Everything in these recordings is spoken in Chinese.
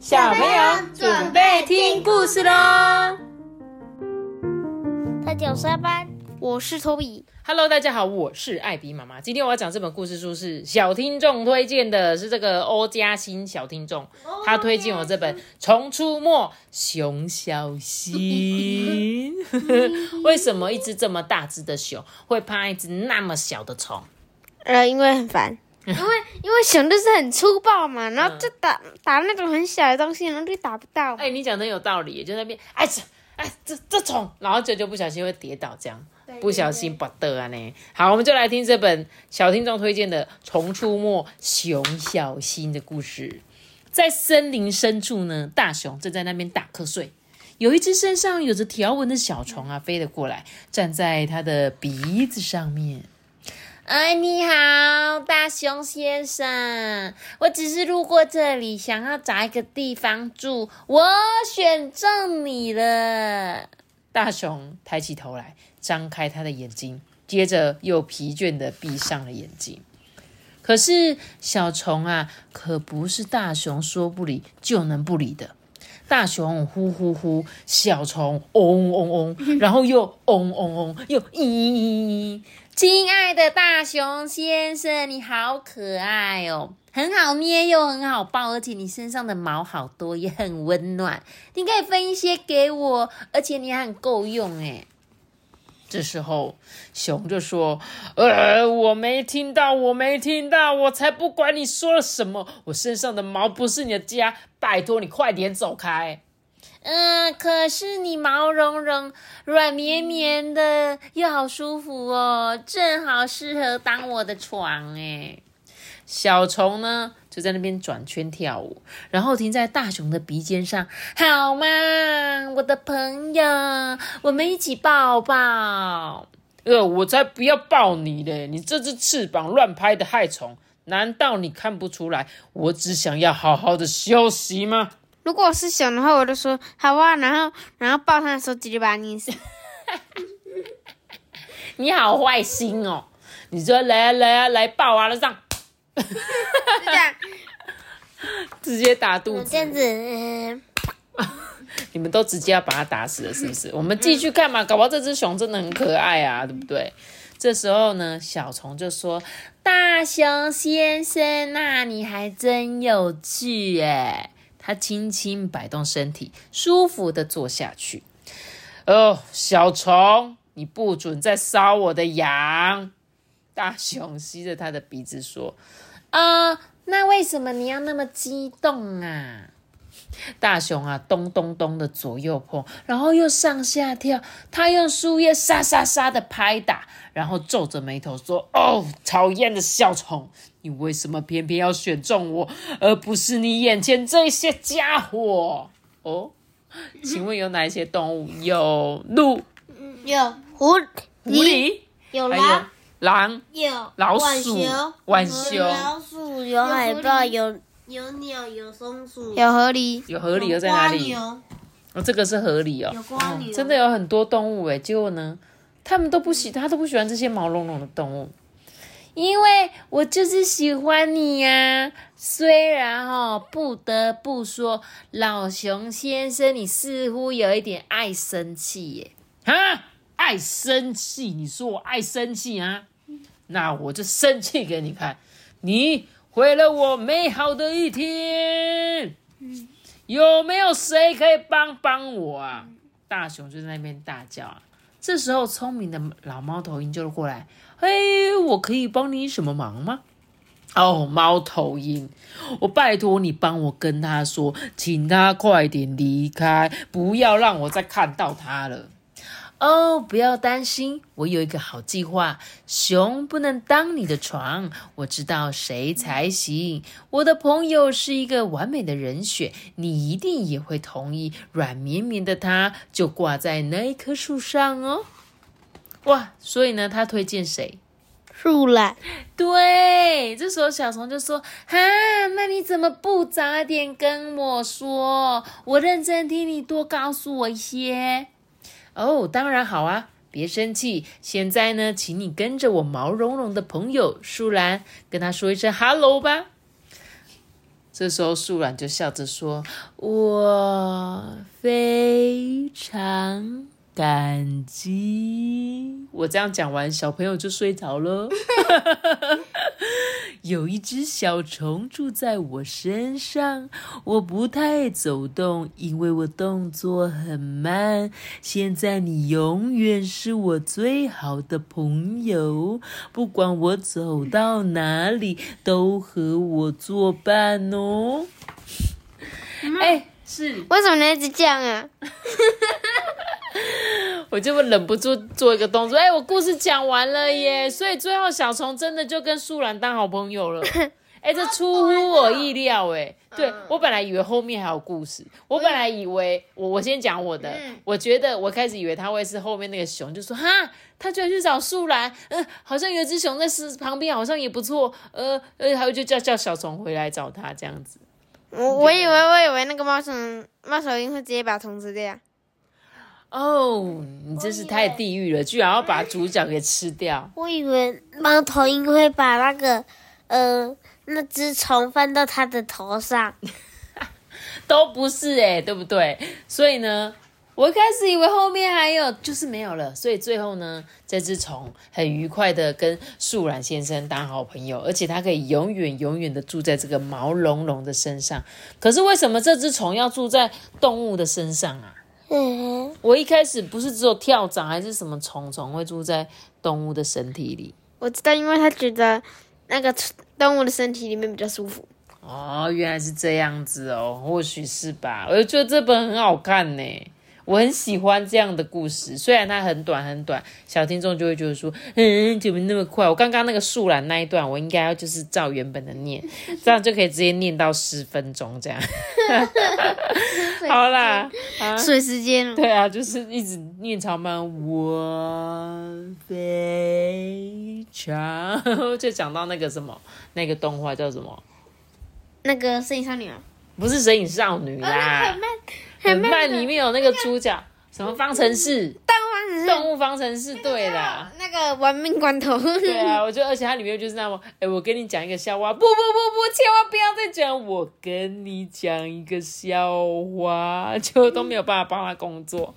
小朋友准备听故事喽！大家好，班，我是托比。Hello，大家好，我是艾比妈妈。今天我要讲这本故事书是小听众推荐的，是这个欧嘉欣小听众，他推荐我这本《虫出没》，熊小心。为什么一只这么大只的熊会怕一只那么小的虫？呃，因为很烦。因为因为熊就是很粗暴嘛，然后就打打那种很小的东西，然后就打不到。哎，你讲的有道理，就那边哎这哎这这虫，然后就就不小心会跌倒，这样不小心把的啊呢。好，我们就来听这本小听众推荐的《虫出没，熊小心》的故事。在森林深处呢，大熊正在那边打瞌睡，有一只身上有着条纹的小虫啊，飞了过来，站在它的鼻子上面。哎，你好，大熊先生，我只是路过这里，想要找一个地方住，我选中你了。大熊抬起头来，张开他的眼睛，接着又疲倦的闭上了眼睛。可是小虫啊，可不是大熊说不理就能不理的。大熊呼呼呼，小虫嗡嗡嗡，然后又嗡嗡嗡，又咦。亲爱的大熊先生，你好可爱哦，很好捏又很好抱，而且你身上的毛好多，也很温暖。你可以分一些给我，而且你还很够用哎。这时候熊就说：“呃，我没听到，我没听到，我才不管你说了什么，我身上的毛不是你的家，拜托你快点走开。”嗯，可是你毛茸茸、软绵绵的，又好舒服哦，正好适合当我的床哎。小虫呢，就在那边转圈跳舞，然后停在大熊的鼻尖上，好吗，我的朋友，我们一起抱抱。呃，我才不要抱你嘞！你这只翅膀乱拍的害虫，难道你看不出来？我只想要好好的休息吗？如果是熊的话，我就说好啊，然后然后抱他的时候直接把它捏死。你好坏心哦！你说来啊来啊来抱啊，上，这样 直接打肚子。这样子，你们都直接要把它打死了，是不是？我们继续看嘛，搞不好这只熊真的很可爱啊，对不对？这时候呢，小虫就说：“大熊先生，那你还真有趣哎。”他轻轻摆动身体，舒服的坐下去。哦，小虫，你不准再搔我的羊！大熊吸着他的鼻子说：“啊，那为什么你要那么激动啊？”大熊啊，咚咚咚的左右碰，然后又上下跳。他用树叶沙沙沙的拍打，然后皱着眉头说：“哦，讨厌的小虫，你为什么偏偏要选中我，而不是你眼前这些家伙？”哦，请问有哪一些动物？有鹿，有狐狐狸，有狼，狼，有老鼠，浣熊，老鼠，有海豹，有。有鸟，有松鼠，有河狸，有河狸又在哪里？哦，这个是河狸哦。有瓜牛，真的有很多动物哎，结果呢，他们都不喜，他都不喜欢这些毛茸茸的动物，因为我就是喜欢你呀。虽然哈，不得不说，老熊先生，你似乎有一点爱生气耶。啊，爱生气？你说我爱生气啊？那我就生气给你看，你。毁了我美好的一天，有没有谁可以帮帮我啊？大熊就在那边大叫啊。这时候，聪明的老猫头鹰就过来，嘿，我可以帮你什么忙吗？哦，猫头鹰，我拜托你帮我跟他说，请他快点离开，不要让我再看到他了。哦，不要担心，我有一个好计划。熊不能当你的床，我知道谁才行。我的朋友是一个完美的人选，你一定也会同意。软绵绵的它就挂在那一棵树上哦。哇，所以呢，他推荐谁？树懒。对，这时候小虫就说：“哈，那你怎么不早点跟我说？我认真听你多告诉我一些。”哦，当然好啊！别生气。现在呢，请你跟着我毛茸茸的朋友树懒，跟他说一声 “hello” 吧。这时候树懒就笑着说：“我非常感激。”我这样讲完，小朋友就睡着了。有一只小虫住在我身上，我不太走动，因为我动作很慢。现在你永远是我最好的朋友，不管我走到哪里，都和我作伴哦。哎、是，为什么你一直这样啊？我就会忍不住做一个动作。哎、我故事讲完了耶，所以最后小虫真的就跟树懒当好朋友了。哎、这出乎我意料哎，对我本来以为后面还有故事，我本来以为我我先讲我的，我觉得我开始以为他会是后面那个熊，就说哈，他居然去找树懒，嗯、好像有一只熊在是旁边，好像也不错，呃呃，还有就叫叫小虫回来找他这样子。我我以为我以为那个猫熊猫头鹰会直接把虫吃掉。哦，你真是太地狱了，居然要把主角给吃掉。我以为猫头鹰会把那个呃那只虫放到它的头上，都不是哎、对不对？所以呢，我一开始以为后面还有，就是没有了。所以最后呢，这只虫很愉快的跟树懒先生当好朋友，而且它可以永远永远的住在这个毛茸茸的身上。可是为什么这只虫要住在动物的身上啊？嗯，我一开始不是只有跳蚤还是什么虫虫会住在动物的身体里？我知道，因为他觉得那个动物的身体里面比较舒服。哦，原来是这样子哦，或许是吧。我就觉得这本很好看呢，我很喜欢这样的故事，虽然它很短很短，小听众就会觉得说，嗯，怎么那么快？我刚刚那个树懒那一段，我应该要就是照原本的念，这样就可以直接念到十分钟这样。好啦，啊，水时间了，对啊，就是一直念超慢，我非常，就讲到那个什么，那个动画叫什么？那个摄影少女啊，不是《神隐少女》啦，很慢，里面有那个主角什么方程式，动物只是动物方程式，对啦。那个玩命关头。对啊，我觉得，而且它里面就是那么，哎，我跟你讲一个笑话，不不不不，千万不要再讲，我跟你讲一个笑话，就都没有办法帮他工作。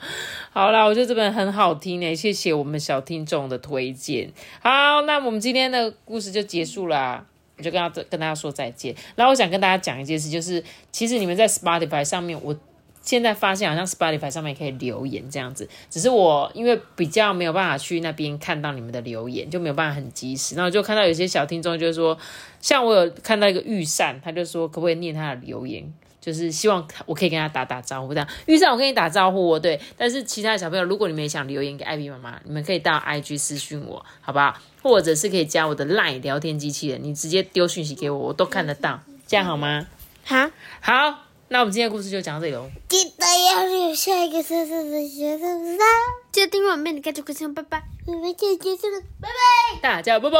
好啦，我觉得这本很好听呢，谢谢我们小听众的推荐。好，那我们今天的故事就结束啦。我就跟他跟大家说再见。然后我想跟大家讲一件事，就是其实你们在 Spotify 上面，我现在发现好像 Spotify 上面可以留言这样子，只是我因为比较没有办法去那边看到你们的留言，就没有办法很及时。然后就看到有些小听众就是说，像我有看到一个御膳，他就说可不可以念他的留言。就是希望我可以跟他打打招呼，这样。御膳，我跟你打招呼哦，对。但是其他的小朋友，如果你们也想留言给艾比妈妈，你们可以到 IG 私讯我，好不好？或者是可以加我的 LINE 聊天机器人，你直接丢讯息给我，我都看得到，这样好吗？好，好，那我们今天的故事就讲到这里喽。记得要留下一个色色的学生知道。记得订阅我们的盖住歌声，拜拜。我们就结束了，拜拜。大家拜拜，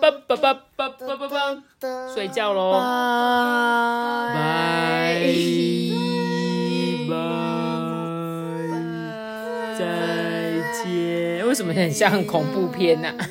拜拜。拜拜。拜拜。拜，睡觉喽，拜拜，再见。为什么很像恐怖片呢、啊？